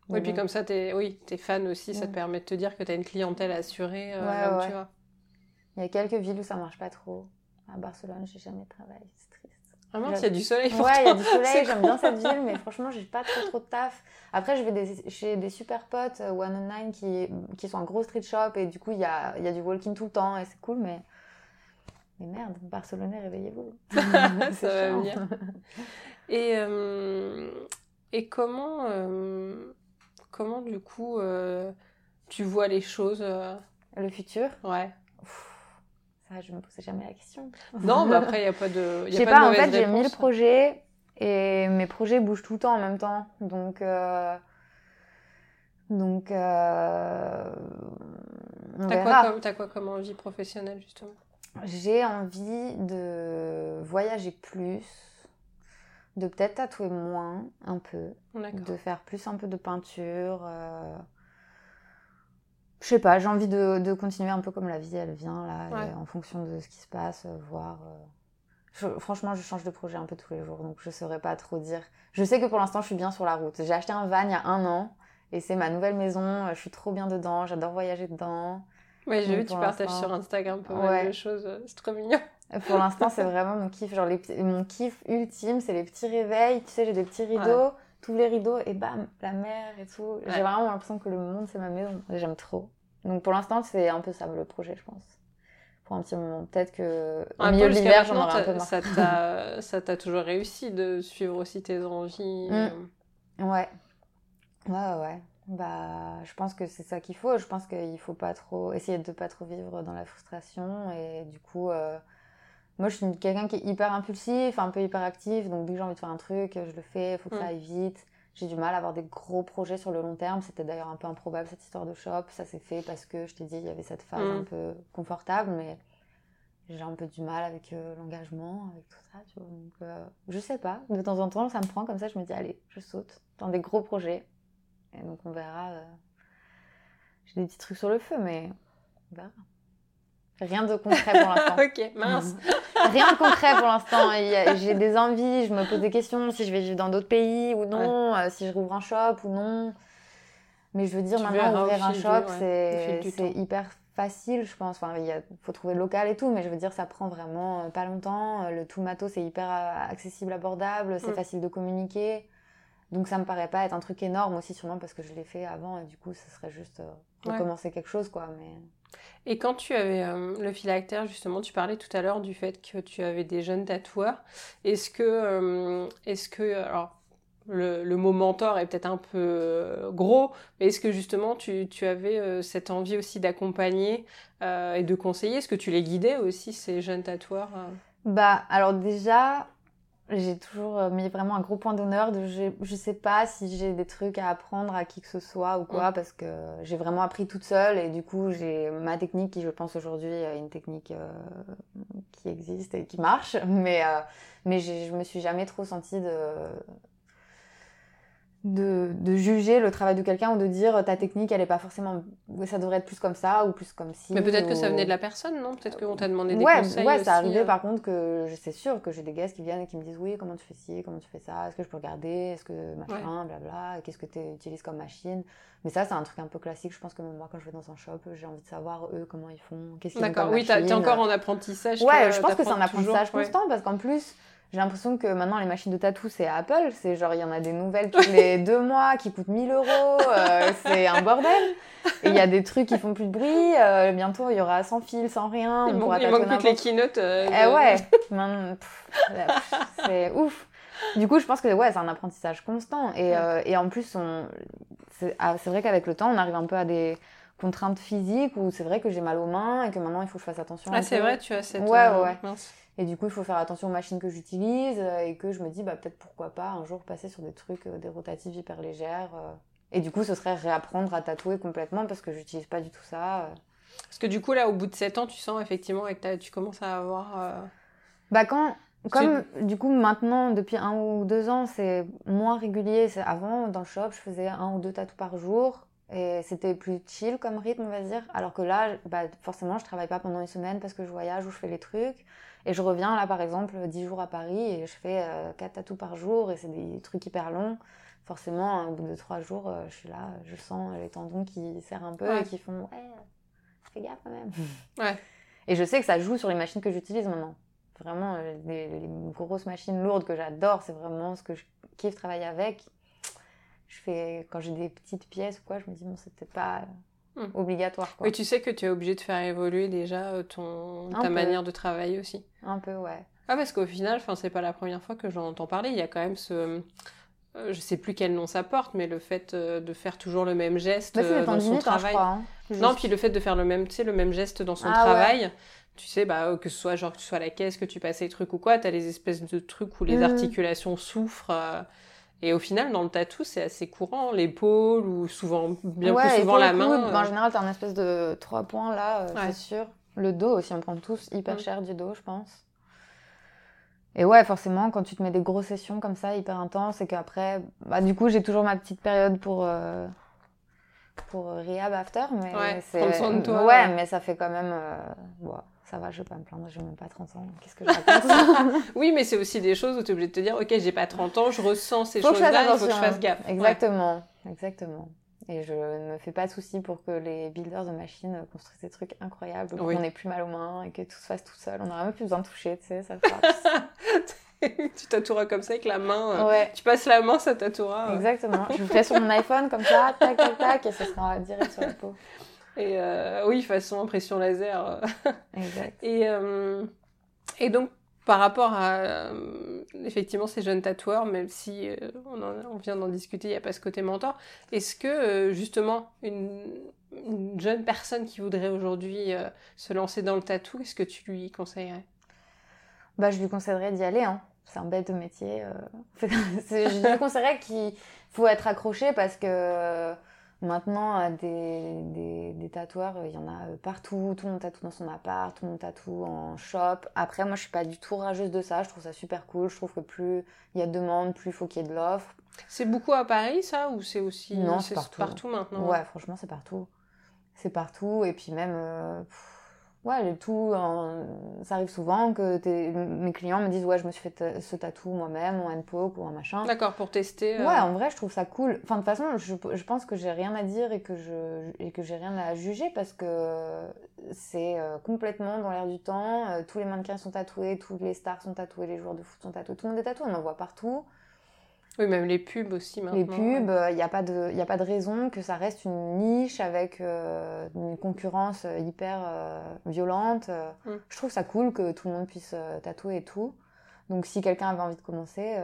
Oui, puis comme ça, es, oui, es fan aussi, ça te permet de te dire que tu as une clientèle assurée euh, tu vas. Il y a quelques villes où ça marche pas trop. À Barcelone, j'ai jamais travaillé, c'est triste. Ah mince, il y a du soleil pour Ouais, il y a du soleil, j'aime bien cette ville, mais franchement, j'ai pas trop trop de taf. Après, je vais des, chez des super potes, euh, One on Nine, qui, qui sont un gros street shop, et du coup, il y a, y a du walking tout le temps, et c'est cool, mais. Mais merde, Barcelonais, réveillez-vous. ça va bien. Et, euh, et comment. Comment du coup euh, tu vois les choses euh Le futur? Ouais. ça, je me posais jamais la question. Non, mais après, il n'y a pas de. Je sais pas, en fait, j'ai mille projets et mes projets bougent tout le temps en même temps. Donc. Euh... Donc. T'as quoi, quoi comme envie professionnelle, justement? J'ai envie de voyager plus de peut-être tatouer moins, un peu, de faire plus un peu de peinture. Euh... Je sais pas, j'ai envie de, continuer un peu comme la vie, elle vient là, en fonction de ce qui se passe, euh, voir. Euh. franchement, je change de projet un peu tous les jours, donc je saurais pas trop dire. Je sais que pour l'instant, je suis bien sur la route. J'ai acheté un van il y a un an, et c'est ma nouvelle maison. Je suis trop bien dedans, j'adore voyager dedans. Oui, j'ai vu, tu partages sur Instagram pas mal de choses, c'est trop mignon. Pour l'instant, c'est vraiment mon kiff. Genre, les, mon kiff ultime, c'est les petits réveils. Tu sais, j'ai des petits rideaux, tous les rideaux, et bam, la mer et tout. J'ai vraiment l'impression que le monde, c'est ma maison. J'aime trop. Donc, pour l'instant, c'est un peu ça le projet, je pense. Pour un petit moment. Peut-être que au milieu de l'hiver, j'en aurai un peu marre. Ça t'a toujours réussi de suivre aussi tes envies. Mm. Ouais. Ouais, ouais. Bah, je pense que c'est ça qu'il faut. Je pense qu'il faut pas trop essayer de pas trop vivre dans la frustration et du coup, euh, moi, je suis quelqu'un qui est hyper impulsif, un peu hyperactif, donc dès que j'ai envie de faire un truc, je le fais, il faut que ça mm. aille vite. J'ai du mal à avoir des gros projets sur le long terme. C'était d'ailleurs un peu improbable cette histoire de shop. Ça s'est fait parce que je t'ai dit, il y avait cette phase mm. un peu confortable, mais j'ai un peu du mal avec euh, l'engagement, avec tout ça. Tu vois. Donc, euh, je sais pas. De temps en temps, ça me prend comme ça. Je me dis, allez, je saute dans des gros projets. Et donc, on verra. Euh, j'ai des petits trucs sur le feu, mais on verra. Rien de concret pour l'instant. ok, mince. Rien de concret pour l'instant. J'ai des envies, je me pose des questions si je vais vivre dans d'autres pays ou non, euh, si je rouvre un shop ou non. Mais je veux dire, maintenant, ouvrir un shop, c'est hyper facile, je pense. Enfin, il faut trouver le local et tout, mais je veux dire, ça prend vraiment euh, pas longtemps. Le tout matos, c'est hyper accessible, abordable, c'est mm. facile de communiquer. Donc ça me paraît pas être un truc énorme aussi, sûrement parce que je l'ai fait avant et du coup, ce serait juste recommencer quelque chose, quoi. Mais... Et quand tu avais euh, le phylactère, justement, tu parlais tout à l'heure du fait que tu avais des jeunes tatoueurs. Est-ce que, euh, est-ce que, alors, le, le, mot mentor est peut-être un peu euh, gros, mais est-ce que justement tu, tu avais cette envie aussi d'accompagner et de conseiller? Est-ce que tu les guidais aussi, ces jeunes tatoueurs Bah, alors déjà, j'ai toujours euh, mis vraiment un gros point d'honneur de je, je sais pas si j'ai des trucs à apprendre à qui que ce soit ou quoi mm. parce que j'ai vraiment appris toute seule et du coup j'ai ma technique qui je pense aujourd'hui est une technique euh, qui existe et qui marche mais euh, mais je me suis jamais trop sentie de de, de, juger le travail de quelqu'un ou de dire ta technique elle est pas forcément ça devrait être plus comme ça ou plus comme ci mais peut-être que ça venait de la personne non? Peut-être qu'on t'a demandé des ouais, conseils ouais ça arrivait euh. par contre que c'est sûr que j'ai des gars qui viennent et qui me disent oui comment tu fais ci comment tu fais ça est-ce que je peux regarder est-ce que machin blabla qu'est-ce que tu utilises comme machine? Mais ça c'est un truc un peu classique je pense que moi quand je vais dans un shop j'ai envie de savoir eux comment ils font qu'est-ce qu'ils d'accord oui t'es encore en apprentissage ouais je pense que c'est un apprentissage constant parce qu'en plus j'ai l'impression que maintenant, les machines de tatou, c'est Apple. C'est genre, il y en a des nouvelles tous les deux mois qui coûtent 1000 euros. Euh, c'est un bordel. Et il y a des trucs qui font plus de bruit. Euh, bientôt, il y aura sans fil, sans rien. Il, on manque, il manque plus que les keynotes. Euh, eh ouais. c'est ouf. Du coup, je pense que ouais, c'est un apprentissage constant. Et, et en plus, on... Ah, c'est vrai qu'avec le temps, on arrive un peu à des contraintes physiques où c'est vrai que j'ai mal aux mains et que maintenant, il faut que je fasse attention. Ah, c'est vrai, tu as cette... Ouais, ouais. Et du coup, il faut faire attention aux machines que j'utilise euh, et que je me dis, bah, peut-être pourquoi pas un jour passer sur des trucs, euh, des rotatives hyper légères. Euh. Et du coup, ce serait réapprendre à tatouer complètement parce que j'utilise pas du tout ça. Parce que du coup, là, au bout de 7 ans, tu sens effectivement que tu commences à avoir. Bah, quand. Comme du coup maintenant depuis un ou deux ans c'est moins régulier. Avant dans le shop je faisais un ou deux tatous par jour Et c'était plus chill comme rythme, on va dire. Alors que là, bah, forcément, je travaille pas pendant une semaine parce que je voyage ou je fais les trucs. Et je reviens là, par exemple, 10 jours à Paris et je fais 4 tatous par jour et c'est des trucs hyper longs. Forcément, au bout de 3 jours, je suis là, je sens les tendons qui serrent un peu et qui font Ouais, fais gaffe quand même. Ouais. Et je sais que ça joue sur les machines que j'utilise maintenant. Vraiment, les, les grosses machines lourdes que j'adore, c'est vraiment ce que je kiffe travailler avec je fais quand j'ai des petites pièces ou quoi, je me dis bon, c'est peut-être pas hmm. obligatoire. Quoi. Oui, tu sais que tu es obligé de faire évoluer déjà euh, ton ta manière de travailler aussi. Un peu, ouais. Ah parce qu'au final, enfin c'est pas la première fois que j'en entends parler. Il y a quand même ce euh, je sais plus quel nom ça porte, mais le fait euh, de faire toujours le même geste bah, dans son travail. Hein, non, puis le fait de faire le même, tu sais, le même geste dans son ah travail. Tu sais, bah, que ce soit genre que tu sois à la caisse, que tu passes les trucs ou quoi, tu as les espèces de trucs où les mmh. articulations souffrent. Et au final, dans le tatou, c'est assez courant, l'épaule ou souvent, bien plus souvent la main. en euh. général, tu as un espèce de trois points là, euh, c'est sûr. Le dos aussi, on prend tous hyper mm. cher du dos, je pense. Et ouais, forcément, quand tu te mets des grosses sessions comme ça, hyper intenses, et qu'après, bah, du coup, j'ai toujours ma petite période pour, euh, pour rehab after. Mais ouais, c'est... Ouais, mais ça fait quand même. Ça va, je vais pas me plaindre, j'ai même pas 30 ans. Qu'est-ce que je raconte Oui, mais c'est aussi des choses où tu es obligé de te dire, ok, j'ai pas 30 ans, je ressens ces choses-là, il faut que je fasse gaffe. Exactement, exactement. Et je ne me fais pas de soucis pour que les builders de machines construisent des trucs incroyables, qu'on ait plus mal aux mains et que tout se fasse tout seul. On n'aura même plus besoin de toucher, tu sais, ça tu tatoueras comme ça avec la main. Euh, tu passes la main, ça tatouera. Exactement. Je le fais sur mon iPhone comme ça, tac, tac, tac, et ça sera direct sur la peau. Et euh, oui, façon impression laser. exact. Et, euh, et donc, par rapport à euh, effectivement ces jeunes tatoueurs, même si on, on, vient d'en discuter, il n'y a pas ce côté mentor, est-ce que justement une, une, jeune personne qui voudrait aujourd'hui se lancer dans le tatou, est-ce que tu lui conseillerais? Bah, Je lui conseillerais d'y aller. Hein. C'est un bête métier. je lui conseillerais qu'il faut être accroché parce que Maintenant, euh, des, des, des, tatoueurs, il y en a euh, partout. Tout le monde tatoue dans son appart, tout le monde tatoue en shop. Après, moi, je suis pas du tout rageuse de ça. Je trouve ça super cool. Je trouve que plus il y a de demande, plus il faut qu'il y ait de l'offre. C'est beaucoup à Paris, ça Ou c'est aussi. Non, c'est partout. partout. maintenant? Ouais, franchement, c'est partout. C'est partout. Et puis, même. Euh, ouais, tout, ça arrive souvent que mes clients me disent ouais, je me suis fait ce tatou moi-même en handpoke ou un machin. D'accord, pour tester. Euh. Ouais, en vrai, je trouve ça cool. Enfin, de toute façon, je, je pense que j'ai rien à dire et que je et que j'ai rien à juger parce que c'est euh, complètement dans l'air du temps. Euh, tous les mannequins sont tatoués, tous les stars sont tatoués, les joueurs de foot sont tatoués, tout le monde est tatoué, on en voit partout. Oui, même les pubs aussi maintenant. Les pubs, il n'y a, pas de, a pas de raison que ça reste une niche avec euh, une concurrence hyper euh, violente. Mm. Je trouve ça cool que tout le monde puisse euh, tatouer et tout. Donc si quelqu'un avait envie de commencer,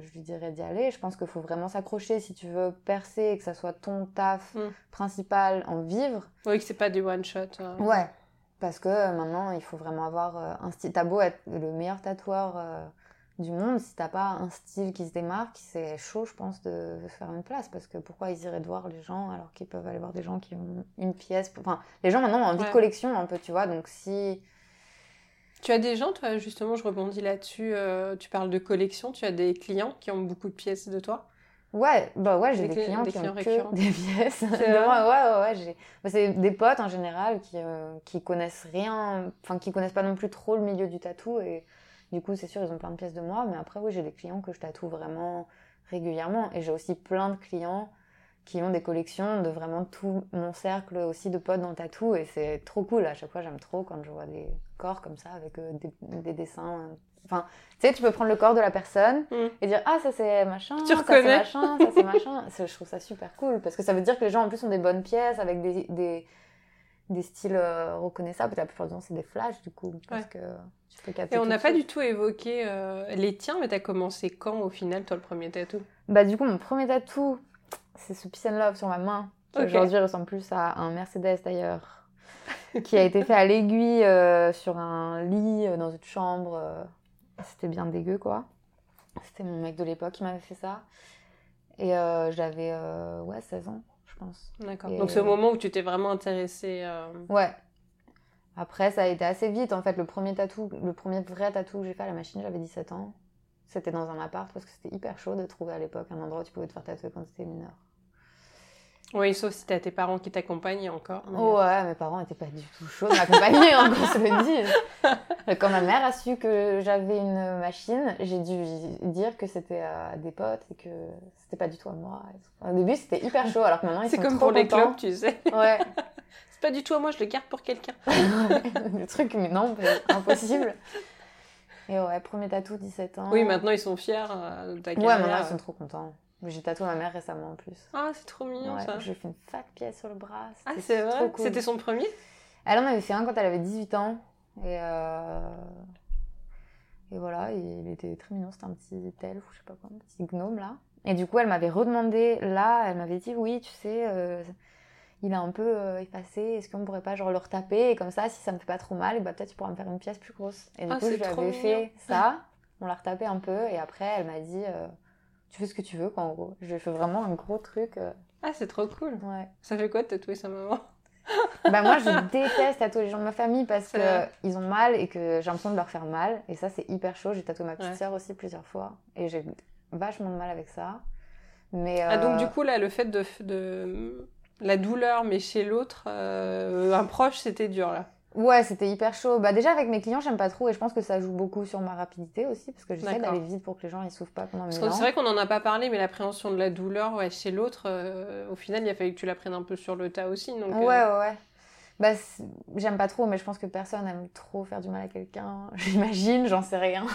je lui dirais d'y aller. Je pense qu'il faut vraiment s'accrocher si tu veux percer et que ça soit ton taf mm. principal, en vivre. Oui, que c'est pas du one shot. Ouais, parce que maintenant il faut vraiment avoir un style. T'as beau être le meilleur tatoueur du monde, si t'as pas un style qui se démarque, c'est chaud, je pense, de faire une place. Parce que pourquoi ils iraient de voir les gens alors qu'ils peuvent aller voir des gens qui ont une pièce Enfin, les gens maintenant ont envie de collection un peu, tu vois. Donc si. Tu as des gens, toi, justement, je rebondis là-dessus. Euh, tu parles de collection, tu as des clients qui ont beaucoup de pièces de toi? Ouais, bah ouais, j'ai des, clients qui ont que des pièces. ouais, ouais, ouais. Bah, c'est des potes en général qui, euh, qui connaissent rien, enfin qui connaissent pas non plus trop le milieu du tatou et du coup, c'est sûr, ils ont plein de pièces de moi. Mais après, oui, j'ai des clients que je tatoue vraiment régulièrement. Et j'ai aussi plein de clients qui ont des collections de vraiment tout mon cercle aussi de potes dans le tatou. Et c'est trop cool. À chaque fois, j'aime trop quand je vois des corps comme ça avec euh, des, dessins. Enfin, tu sais, tu peux prendre le corps de la personne mm. et dire Ah, ça c'est machin, ça c'est machin, ça c'est machin. Je trouve ça super cool parce que ça veut dire que les gens en plus ont des bonnes pièces avec des des styles euh, reconnaissables. La plupart du temps, c'est des flashs, du coup, parce que tu peux capter. Et on n'a pas du tout évoqué euh, les tiens, mais t'as commencé quand, au final, toi, le premier tatou Bah, du coup, mon premier tatou, c'est ce Peace and Love sur ma main, qui aujourd'hui ressemble plus à un Mercedes d'ailleurs, qui a été fait à l'aiguille euh, sur un lit dans une chambre. C'était bien dégueu, quoi. C'était mon mec de l'époque qui m'avait fait ça. Et j'avais, ouais, 16 ans. D'accord. Donc c'est au moment où tu t'es vraiment intéressée. Euh, ouais. Après, ça a été assez vite. En fait, le premier tatou, le premier vrai tatou que j'ai fait à la machine, j'avais 17 ans. C'était dans un appart parce que c'était hyper chaud de trouver à l'époque un endroit où tu pouvais te faire tatouer quand tu étais mineur. Oui, sauf si t'as tes parents qui t'accompagnent encore. Ouais, mes parents n'étaient pas du tout chauds de m'accompagner, hein, qu'on se le dise. Quand ma mère a su que j'avais une machine, j'ai dû dire que c'était à des potes et que c'était pas du tout à moi. Au début, c'était hyper chaud, alors que maintenant, ils sont C'est comme pour les clubs, tu sais. Ouais. c'est pas du tout à moi, je le garde pour quelqu'un. le truc, mais non, impossible. Et ouais, premier tatou, 17 ans. Oui, maintenant, ils sont fiers euh, de ta Ouais, maintenant, ils sont trop contents. J'ai tatoué ma mère récemment en plus. Ah, c'est trop mignon ça. J'ai fait une fat pièce sur le bras. Ah, c'est vrai C'était son premier Elle en avait fait un quand elle avait 18 ans. Et, euh... et voilà, il était très mignon. C'était un petit elfe ou je sais pas quoi, un petit gnome là. Et du coup, elle m'avait redemandé là, elle m'avait dit oui, tu sais, euh, il a un peu euh, effacé. Est-ce qu'on pourrait pas genre le retaper Et comme ça, si ça me fait pas trop mal, bah, peut-être tu pourras me faire une pièce plus grosse. Et du ah, coup, je lui avais fait ça. On l'a retapé un peu. Et après, elle m'a dit tu fais ce que tu veux, quoi, en gros. J'ai fait vraiment un gros truc. Euh. Ah, c'est trop cool. Ouais. Ça fait quoi de tatouer sa maman? Bah moi je déteste tatouer les gens de ma famille parce qu'ils ont mal et que j'ai l'impression de leur faire mal et ça c'est hyper chaud j'ai tatoué ma petite sœur aussi plusieurs fois et j'ai vachement de mal avec ça mais ah donc du coup là le fait de, de la douleur mais chez l'autre euh, un proche c'était dur là? Ouais, c'était hyper chaud. Bah déjà avec mes clients, j'aime pas trop et je pense que ça joue beaucoup sur ma rapidité aussi parce que j'essaie d'aller vite pour que les gens ils souffrent pas pendant mes C'est vrai qu'on en a pas parlé, mais l'appréhension de la douleur, ouais, chez l'autre, euh, au final, il a fallu que tu l'apprennes un peu sur le tas aussi. Donc, ouais, euh, ouais, ouais. Bah j'aime pas trop, mais je pense que personne aime trop faire du mal à quelqu'un. J'imagine, j'en sais rien.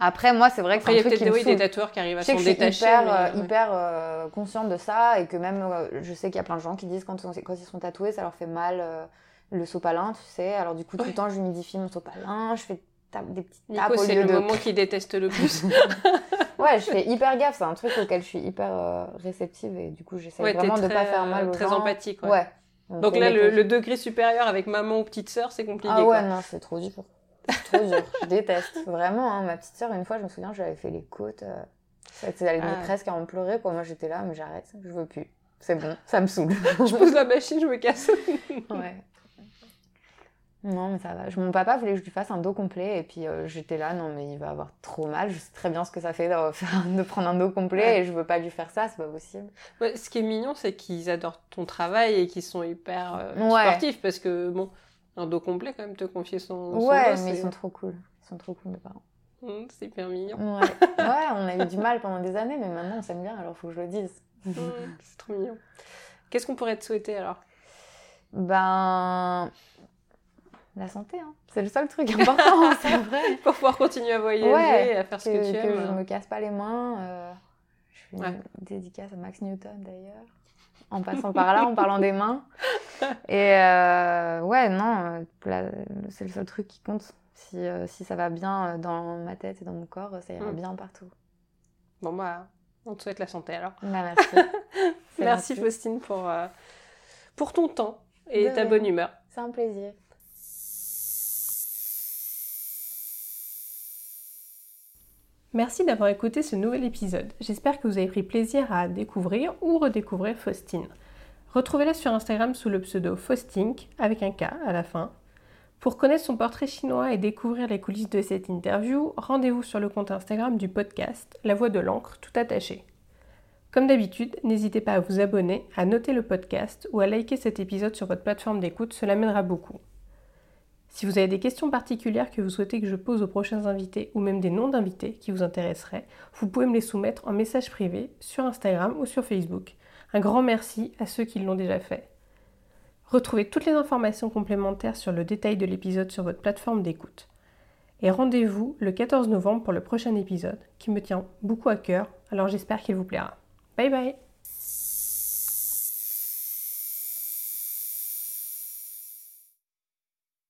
Après, moi, c'est vrai que c'est un truc qui me oui, des tatoueurs qui arrivent à s'en détacher. Je suis hyper, euh, hyper consciente de ça et que même, je sais qu'il y a plein de gens qui disent quand, quand ils sont tatoués, ça leur fait mal le sopalin, tu sais. Alors du coup, tout le temps, je humidifie mon sopalin, je fais des petites tapes c'est le moment qu'il déteste le plus. ouais, je fais hyper gaffe. C'est un truc auquel je suis hyper euh, réceptive et du coup, j'essaie vraiment de de pas faire mal aux Très empathique. Ouais. ouais. Donc, là, le, degré supérieur avec maman ou petite sœur, c'est compliqué. Ah ouais, non, c'est trop dur. trop dur. je déteste. Vraiment, hein, ma petite sœur, une fois, je me souviens, j'avais fait les côtes. Euh, elle allait ah. presque à en pleurer. Quoi. Moi, j'étais là, mais j'arrête. Je veux plus. C'est bon, ça me saoule. je pose la machine, je me casse. ouais. Non, mais ça va. Mon papa voulait que je lui fasse un dos complet et puis euh, j'étais là, non, mais il va avoir trop mal. Je sais très bien ce que ça fait de, prendre un dos complet et je veux pas lui faire ça, c'est pas possible. ce qui est mignon, c'est qu'ils adorent ton travail et qu'ils sont hyper euh, sportifs parce que, bon, un dos complet, quand même, te confier son. Ouais, mais ils sont trop cool. Ils sont trop cool, mes parents. Mmh, c'est hyper mignon. Ouais. ouais, on a eu du mal pendant des années, mais maintenant on s'aime bien, alors faut que je le dise. Mmh, c'est trop mignon. Qu'est-ce qu'on pourrait te souhaiter alors? Ben la santé, hein. c'est le seul truc important, c'est vrai. Pour pouvoir continuer à voyager et à faire ce que, tu aimes. Que je me casse pas les mains. Euh, je une dédicace à Max Newton d'ailleurs, en passant par là, en parlant des mains. Et euh, ouais, non, euh, c'est le seul truc qui compte. Si, si ça va bien dans ma tête et dans mon corps, ça ira hmm. bien partout. Bon, bah, on te souhaite la santé alors. Bah, merci. merci Faustine pour, pour ton temps et ta bonne humeur. C'est un plaisir. Merci d'avoir écouté ce nouvel épisode. J'espère que vous avez pris plaisir à découvrir ou redécouvrir Faustine. Retrouvez-la sur Instagram sous le pseudo Faustink avec un K à la fin. Pour connaître son portrait chinois et découvrir les coulisses de cette interview, rendez-vous sur le compte Instagram du podcast La Voix de l'encre tout attaché. Comme d'habitude, n'hésitez pas à vous abonner, à noter le podcast ou à liker cet épisode sur votre plateforme d'écoute, cela m'aidera beaucoup. Si vous avez des questions particulières que vous souhaitez que je pose aux prochains invités ou même des noms d'invités qui vous intéresseraient, vous pouvez me les soumettre en message privé sur Instagram ou sur Facebook. Un grand merci à ceux qui l'ont déjà fait. Retrouvez toutes les informations complémentaires sur le détail de l'épisode sur votre plateforme d'écoute. Et rendez-vous le 14 novembre pour le prochain épisode qui me tient beaucoup à cœur, alors j'espère qu'il vous plaira. Bye bye